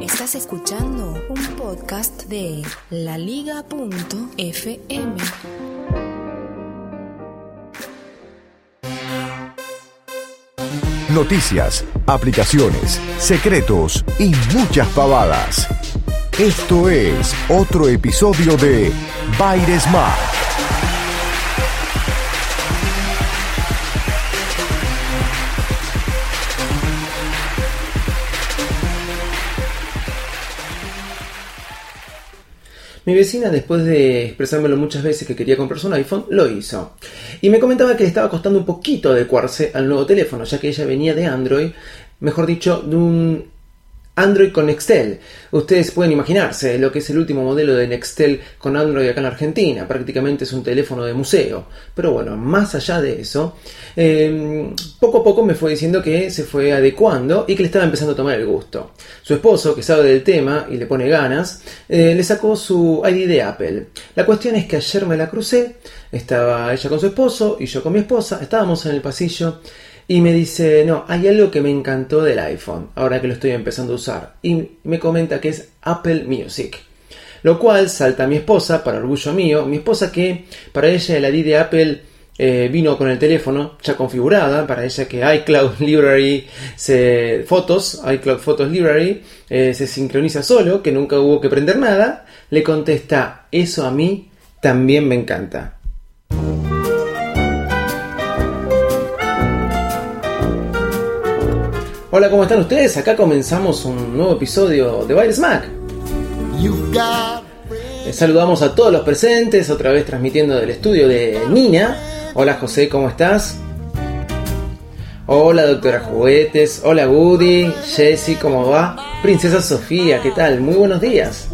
Estás escuchando un podcast de laliga.fm. Noticias, aplicaciones, secretos y muchas pavadas. Esto es otro episodio de Baires Smart. Mi vecina, después de expresármelo muchas veces que quería comprarse un iPhone, lo hizo. Y me comentaba que le estaba costando un poquito adecuarse al nuevo teléfono, ya que ella venía de Android, mejor dicho, de un Android con Nextel. Ustedes pueden imaginarse lo que es el último modelo de Nextel con Android acá en Argentina. Prácticamente es un teléfono de museo. Pero bueno, más allá de eso, eh, poco a poco me fue diciendo que se fue adecuando y que le estaba empezando a tomar el gusto. Su esposo, que sabe del tema y le pone ganas, eh, le sacó su ID de Apple. La cuestión es que ayer me la crucé, estaba ella con su esposo y yo con mi esposa, estábamos en el pasillo y me dice, no, hay algo que me encantó del iPhone, ahora que lo estoy empezando a usar. Y me comenta que es Apple Music. Lo cual salta a mi esposa, para orgullo mío, mi esposa que para ella la ID de Apple eh, vino con el teléfono ya configurada, para ella que iCloud Library, se, fotos, iCloud Photos Library, eh, se sincroniza solo, que nunca hubo que prender nada, le contesta, eso a mí también me encanta. Hola, ¿cómo están ustedes? Acá comenzamos un nuevo episodio de Baile Smack. Les saludamos a todos los presentes, otra vez transmitiendo del estudio de Nina. Hola José, ¿cómo estás? Hola doctora Juguetes, hola Woody, Jessie, ¿cómo va? Princesa Sofía, ¿qué tal? Muy buenos días.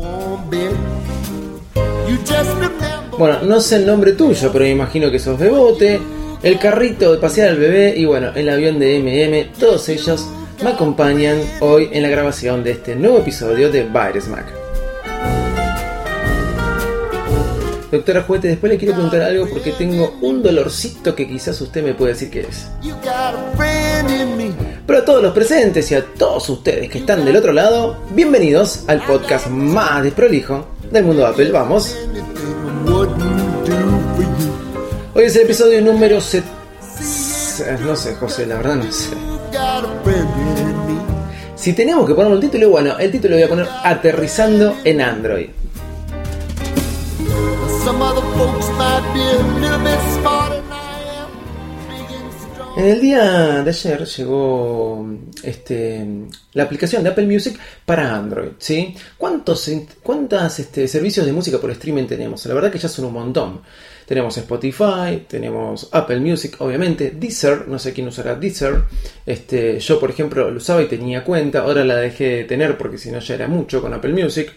Bueno, no sé el nombre tuyo, pero me imagino que sos Bebote, el carrito de pasear al bebé y bueno, el avión de MM, todos ellos me acompañan hoy en la grabación de este nuevo episodio de Virus Mac. Doctora Juguete, después le quiero preguntar algo porque tengo un dolorcito que quizás usted me puede decir qué es. Pero a todos los presentes y a todos ustedes que están del otro lado, bienvenidos al podcast más desprolijo del mundo Apple. Vamos. Hoy es el episodio número 7. No sé, José, la verdad no sé. Si tenemos que poner un título, bueno, el título lo voy a poner Aterrizando en Android. En el día de ayer llegó este, la aplicación de Apple Music para Android. ¿sí? ¿Cuántos cuántas, este, servicios de música por streaming tenemos? La verdad que ya son un montón. Tenemos Spotify, tenemos Apple Music, obviamente, Deezer, no sé quién usará Deezer. Este, yo, por ejemplo, lo usaba y tenía cuenta, ahora la dejé de tener porque si no ya era mucho con Apple Music.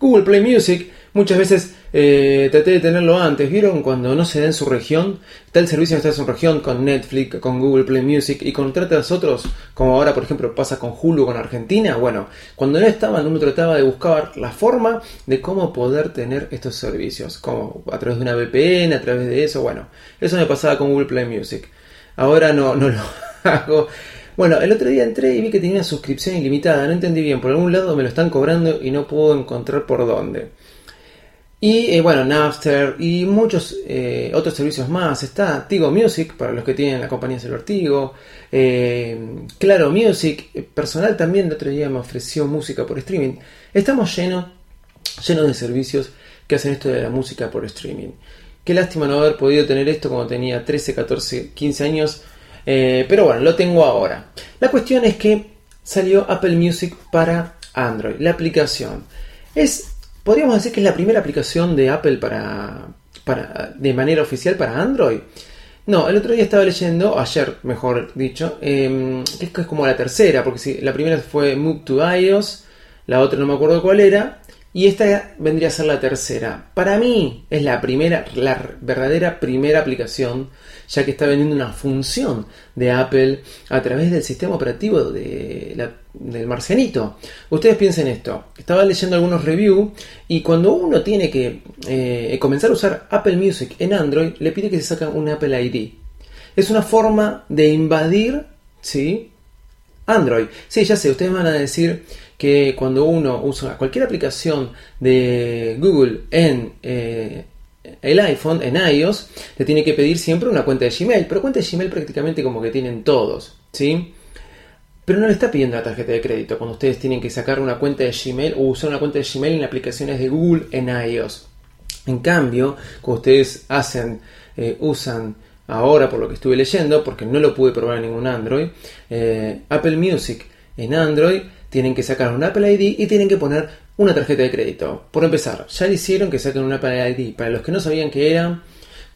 Google Play Music, muchas veces eh, traté de tenerlo antes. ¿Vieron cuando no se da en su región? El servicio no está en su región con Netflix, con Google Play Music y con tratas otros, como ahora por ejemplo pasa con Hulu con Argentina. Bueno, cuando no estaban uno trataba de buscar la forma de cómo poder tener estos servicios, como a través de una VPN, a través de eso. Bueno, eso me pasaba con Google Play Music. Ahora no, no lo hago. Bueno, el otro día entré y vi que tenía una suscripción ilimitada. No entendí bien. Por algún lado me lo están cobrando y no puedo encontrar por dónde. Y eh, bueno, Napster y muchos eh, otros servicios más. Está Tigo Music para los que tienen la compañía celular Tigo. Eh, claro Music. Personal también el otro día me ofreció música por streaming. Estamos llenos, llenos de servicios que hacen esto de la música por streaming. Qué lástima no haber podido tener esto cuando tenía 13, 14, 15 años. pero bueno, lo tengo ahora. La cuestión es que salió Apple Music para Android. La aplicación es podríamos decir que es la primera aplicación de Apple para, para, de manera oficial para Android. No, el otro día estaba leyendo, ayer mejor dicho, eh, que es como la tercera, porque si, la primera fue Move to iOS, la otra no me acuerdo cuál era, y esta vendría a ser la tercera. Para mí es la primera, la verdadera primera aplicación, ya que está vendiendo una función de Apple a través del sistema operativo de del marcianito. Ustedes piensen esto. Estaba leyendo algunos reviews y cuando uno tiene que eh, comenzar a usar Apple Music en Android, le pide que se saque un Apple ID. Es una forma de invadir, ¿sí? Android. Sí, ya sé, ustedes van a decir que cuando uno usa cualquier aplicación de Google en eh, el iPhone, en iOS, le tiene que pedir siempre una cuenta de Gmail, pero cuenta de Gmail prácticamente como que tienen todos, ¿sí? Pero no le está pidiendo la tarjeta de crédito cuando ustedes tienen que sacar una cuenta de Gmail o usar una cuenta de Gmail en aplicaciones de Google en iOS. En cambio, cuando ustedes hacen, eh, usan ahora por lo que estuve leyendo, porque no lo pude probar en ningún Android, eh, Apple Music en Android tienen que sacar un Apple ID y tienen que poner una tarjeta de crédito. Por empezar, ya le hicieron que saquen un Apple ID. Para los que no sabían que era,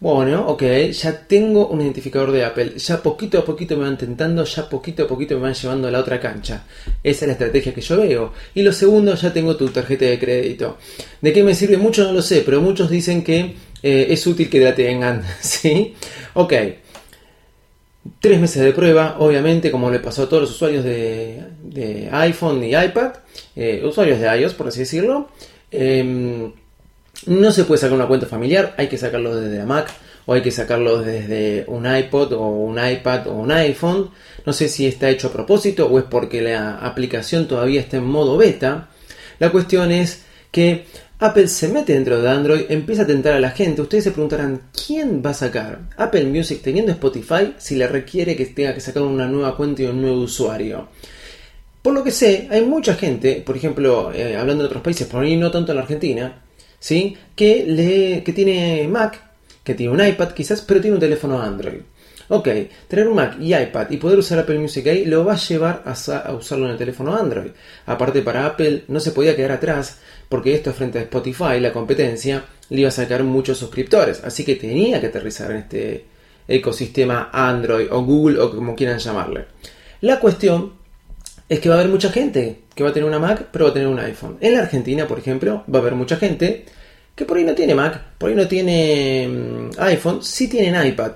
bueno, ok, ya tengo un identificador de Apple. Ya poquito a poquito me van tentando, ya poquito a poquito me van llevando a la otra cancha. Esa es la estrategia que yo veo. Y lo segundo, ya tengo tu tarjeta de crédito. ¿De qué me sirve? Mucho no lo sé, pero muchos dicen que eh, es útil que la tengan. ¿Sí? Ok. Tres meses de prueba, obviamente, como le pasó a todos los usuarios de, iPhone y iPad, eh, usuarios de iOS, por así decirlo. Em, no se puede sacar una cuenta familiar, hay que sacarlo desde la Mac o hay que sacarlo desde un iPod o un iPad o un iPhone. No sé si está hecho a propósito o es porque la aplicación todavía está en modo beta. La cuestión es que Apple se mete dentro de Android, empieza a tentar a la gente. Ustedes se preguntarán, ¿quién va a sacar Apple Music teniendo Spotify si le requiere que tenga que sacar una nueva cuenta y un nuevo usuario? Por lo que sé, hay mucha gente, por ejemplo, eh, hablando de otros países, por ahí no tanto en la Argentina, ¿sí? que, le, que tiene Mac, que tiene un iPad quizás, pero tiene un teléfono Android. Ok, tener un Mac y iPad y poder usar Apple Music ahí lo va a llevar a, usarlo en el teléfono Android. Aparte para Apple no se podía quedar atrás porque esto frente a Spotify, la competencia, le iba a sacar muchos suscriptores. Así que tenía que aterrizar en este ecosistema Android o Google o como quieran llamarle. La cuestión es que va a haber mucha gente que va a tener una Mac pero va a tener un iPhone. En la Argentina, por ejemplo, va a haber mucha gente que por ahí no tiene Mac, por ahí no tiene mm, iPhone, sí tienen iPad.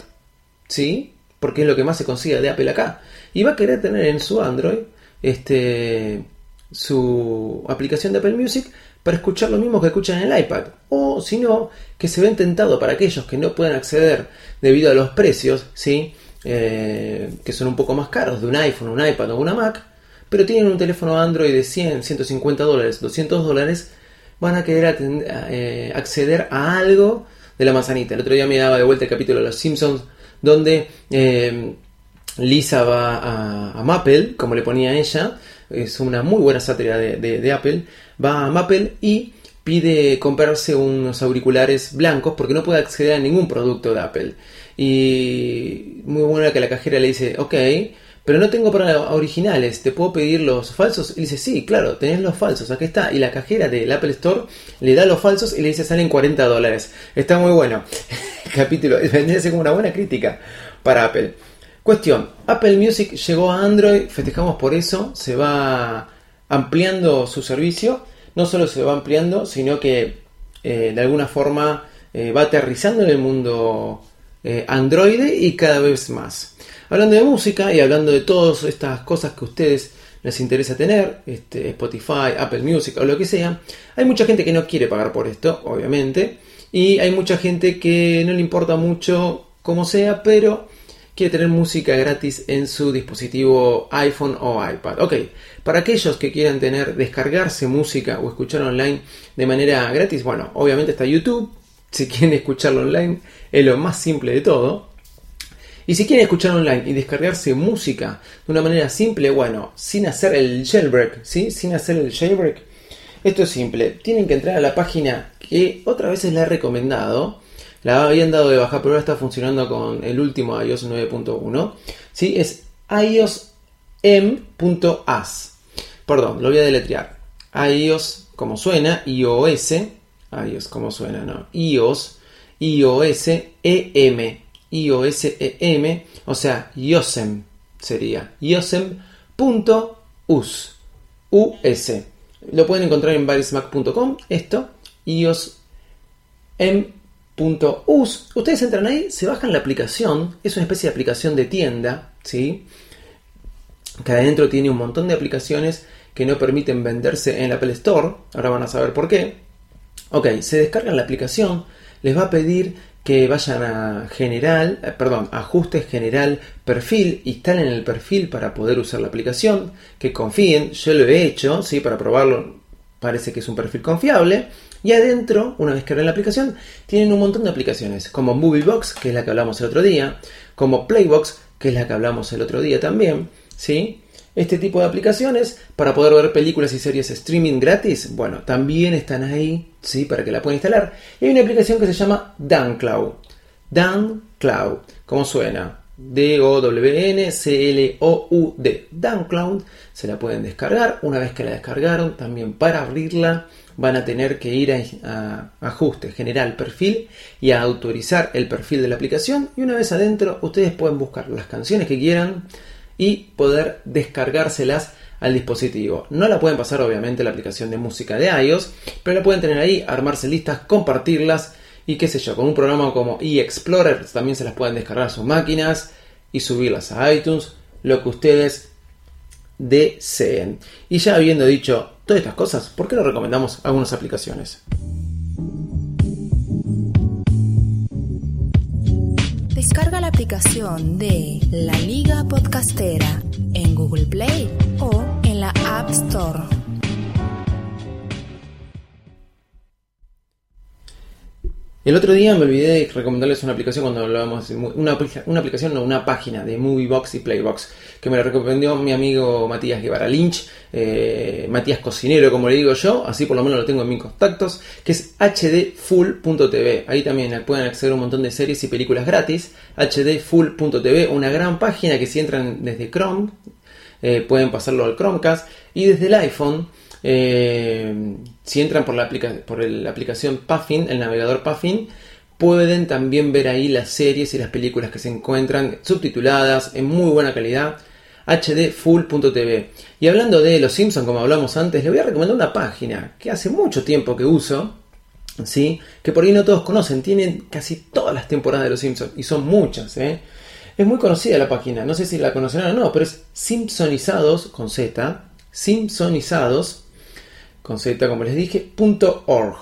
¿sí? Porque es lo que más se consigue de Apple acá. Y va a querer tener en su Android este, su aplicación de Apple Music para escuchar lo mismo que escuchan en el iPad. O si no, que se ven tentados para aquellos que no pueden acceder debido a los precios, ¿sí? Eh, que son un poco más caros de un iPhone, un iPad o una Mac, pero tienen un teléfono Android de 100, 150 dólares, 200 dólares, van a querer eh, acceder a algo de la manzanita. El otro día me daba de vuelta el capítulo de Los Simpsons donde eh, Lisa va a, Maple, como le ponía ella, es una muy buena sátira de, Apple, va a Maple y pide comprarse unos auriculares blancos porque no puede acceder a ningún producto de Apple. Y muy buena que la cajera le dice, ok, pero no tengo para originales, ¿te puedo pedir los falsos? Y dice, sí, claro, tenés los falsos, aquí está. Y la cajera del Apple Store le da los falsos y le dice, salen 40 dólares. Está muy bueno. capítulo, vendría como una buena crítica para Apple. Cuestión, Apple Music llegó a Android, festejamos por eso, se va ampliando su servicio, no solo se va ampliando, sino que eh, de alguna forma eh, va aterrizando en el mundo eh, Android y cada vez más. Hablando de música y hablando de todas estas cosas que a ustedes les interesa tener, este, Spotify, Apple Music o lo que sea, hay mucha gente que no quiere pagar por esto, obviamente, y hay mucha gente que no le importa mucho como sea, pero quiere tener música gratis en su dispositivo iPhone o iPad. Ok, para aquellos que quieran tener, descargarse música o escuchar online de manera gratis, bueno, obviamente está YouTube. Si quieren escucharlo online, es lo más simple de todo. Y si quieren escuchar online y descargarse música de una manera simple, bueno, sin hacer el jailbreak, ¿sí? Sin hacer el jailbreak, esto es simple. Tienen que entrar a la página que otra vez les he recomendado. La habían dado de baja, pero ahora está funcionando con el último iOS 9.1. ¿Sí? Es iosm.as. Perdón, lo voy a deletrear. iOS como suena, iOS. iOS como suena, no. iOS, iOS, EM I-O-S-E-M, o sea, Yosem sería yosem.us. US. Lo pueden encontrar en virusmac.com, esto, iosm.us. Ustedes entran ahí, se bajan la aplicación, es una especie de aplicación de tienda, ¿sí? Que adentro tiene un montón de aplicaciones que no permiten venderse en la Apple Store, ahora van a saber por qué. Ok, se descargan la aplicación, les va a pedir que vayan a general, eh, perdón, ajustes general, perfil, instalen el perfil para poder usar la aplicación, que confíen, yo lo he hecho, sí, para probarlo, parece que es un perfil confiable. Y adentro, una vez que abren la aplicación, tienen un montón de aplicaciones, como Moviebox, que es la que hablamos el otro día, como Playbox, que es la que hablamos el otro día también, ¿sí? Este tipo de aplicaciones para poder ver películas y series streaming gratis, bueno, también están ahí, ¿sí? Para que la puedan instalar. Y hay una aplicación que se llama DanCloud. DanCloud, ¿cómo suena? D-O-W-N-C-L-O-U-D. DanCloud, se la pueden descargar. Una vez que la descargaron, también para abrirla van a tener que ir a, a, ajuste general perfil y a autorizar el perfil de la aplicación. Y una vez adentro, ustedes pueden buscar las canciones que quieran y poder descargárselas al dispositivo. No la pueden pasar obviamente la aplicación de música de iOS, pero la pueden tener ahí, armarse listas, compartirlas y qué sé yo, con un programa como eExplorer también se las pueden descargar a sus máquinas y subirlas a iTunes, lo que ustedes deseen. Y ya habiendo dicho todas estas cosas, ¿por qué no recomendamos algunas aplicaciones? Descarga la aplicación de La Liga Podcastera en Google Play o en la App Store. El otro día me olvidé de recomendarles una aplicación cuando hablábamos una, una aplicación, no, una página de Moviebox y Playbox que me la recomendó mi amigo Matías Guevara Lynch, eh, Matías Cocinero como le digo yo, así por lo menos lo tengo en mis contactos, que es hdfull.tv. Ahí también pueden acceder a un montón de series y películas gratis. hdfull.tv, una gran página que si entran desde Chrome, eh, pueden pasarlo al Chromecast y desde el iPhone eh, si entran por la, por la aplicación Puffin, el navegador Puffin, pueden también ver ahí las series y las películas que se encuentran subtituladas en muy buena calidad hdfull.tv. Y hablando de Los Simpsons, como hablamos antes, le voy a recomendar una página que hace mucho tiempo que uso, ¿sí? que por ahí no todos conocen, tienen casi todas las temporadas de Los Simpsons, y son muchas. ¿eh? Es muy conocida la página, no sé si la conocerán o no, pero es Simpsonizados con Z, Simpsonizados con Z, como les dije, .org.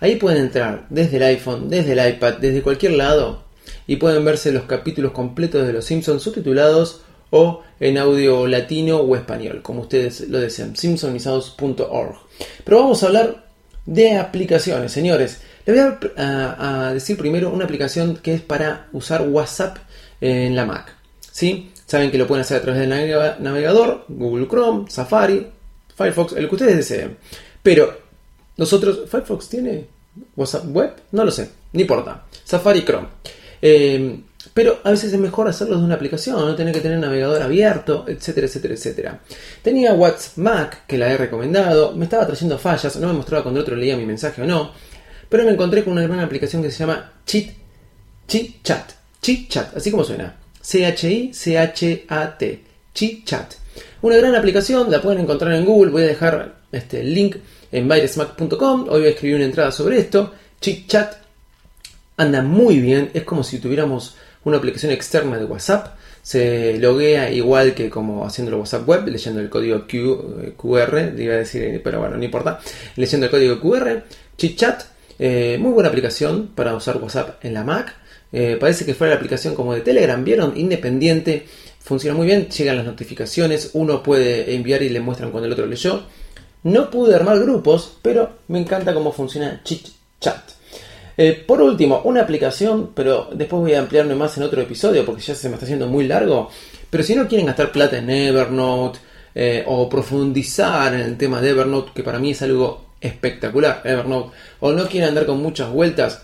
Ahí pueden entrar desde el iPhone, desde el iPad, desde cualquier lado y pueden verse los capítulos completos de Los Simpsons subtitulados o en audio latino o español, como ustedes lo desean, simpsonizados.org. Pero vamos a hablar de aplicaciones, señores. Les voy a, decir primero una aplicación que es para usar WhatsApp en la Mac. ¿sí? Saben que lo pueden hacer a través del navegador, Google Chrome, Safari, Firefox, el que ustedes deseen. Pero nosotros, ¿Firefox tiene WhatsApp web? No lo sé, no importa. Safari Chrome. Eh, pero a veces es mejor hacerlo de una aplicación, no tener que tener navegador abierto, etcétera, etcétera, etcétera. Tenía WhatsApp que la he recomendado, me estaba trayendo fallas, no me mostraba cuando otro leía mi mensaje o no, pero me encontré con una gran aplicación que se llama Cheat, Cheat Chat, Cheat Chat, así como suena, C-H-I-C-H-A-T, Cheat Chat. Una gran aplicación, la pueden encontrar en Google, voy a dejar este, el link en virusmac.com, hoy voy a escribir una entrada sobre esto, Cheat Chat anda muy bien, es como si tuviéramos una aplicación externa de WhatsApp, se loguea igual que como haciendo el WhatsApp web, leyendo el código QR, eh, iba a decir, pero bueno, no importa, leyendo el código QR, ChitChat, eh, muy buena aplicación para usar WhatsApp en la Mac, eh, parece que fue la aplicación como de Telegram, vieron, independiente, funciona muy bien, llegan las notificaciones, uno puede enviar y le muestran cuando el otro leyó. No pude armar grupos, pero me encanta cómo funciona ChitChat. Eh, por último, una aplicación, pero después voy a ampliarme más en otro episodio porque ya se me está haciendo muy largo. Pero si no quieren gastar plata en Evernote eh, o profundizar en el tema de Evernote, que para mí es algo espectacular, Evernote, o no quieren andar con muchas vueltas,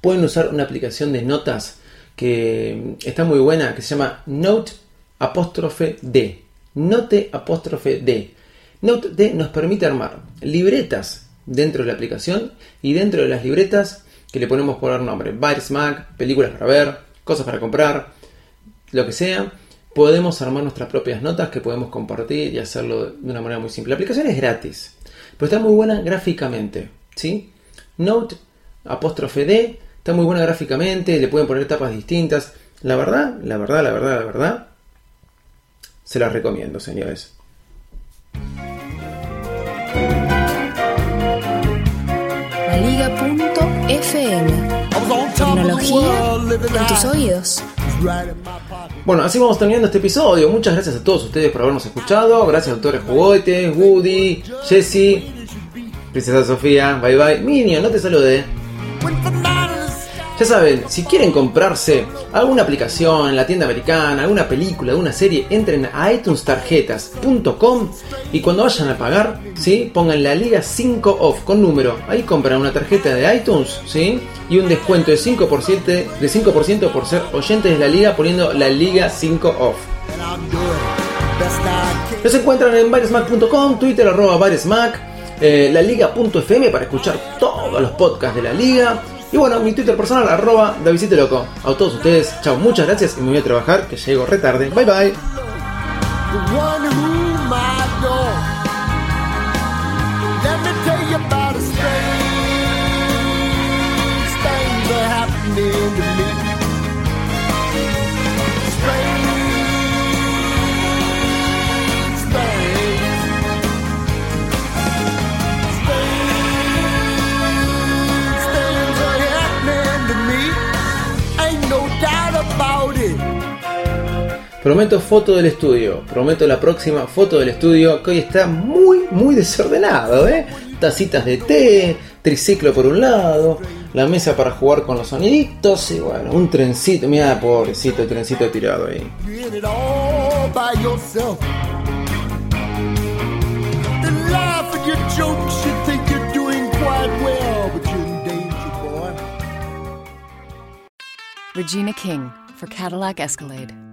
pueden usar una aplicación de notas que está muy buena, que se llama Note apóstrofe D. Note apóstrofe D. Note D nos permite armar libretas dentro de la aplicación y dentro de las libretas que le ponemos por nombre. Virus Mac, películas para ver, cosas para comprar, lo que sea, podemos armar nuestras propias notas que podemos compartir y hacerlo de una manera muy simple. La aplicación es gratis, pero está muy buena gráficamente, ¿sí? Note, apóstrofe D, está muy buena gráficamente, le pueden poner tapas distintas. La verdad, la verdad, la verdad, la verdad, se las recomiendo, señores. Liga.fm Tecnología en tus oídos. Bueno, así vamos terminando este episodio. Muchas gracias a todos ustedes por habernos escuchado. Gracias, doctores Juguetes, Woody, Jesse, Princesa Sofía, bye bye. Minion, no te saludé. Ya saben, si quieren comprarse alguna aplicación en la tienda americana, alguna película, alguna serie, entren a iTunestarjetas.com y cuando vayan a pagar, ¿sí? pongan la Liga 5 Off con número. Ahí compran una tarjeta de iTunes ¿sí? y un descuento de 5%, de 5 por ser oyentes de la liga poniendo la Liga 5 Off. Los encuentran en baresmac.com, Twitter arroba eh, la liga.fm para escuchar todos los podcasts de la liga y bueno, mi Twitter personal, arroba Davisite Loco. A todos ustedes, chao, muchas gracias y me voy a trabajar, que llego retarde. Bye bye. Prometo foto del estudio. Prometo la próxima foto del estudio que hoy está muy, muy desordenado, ¿eh? Tacitas de té, triciclo por un lado, la mesa para jugar con los soniditos y bueno, un trencito. Mira, pobrecito, el trencito tirado ahí. Regina King for Cadillac Escalade.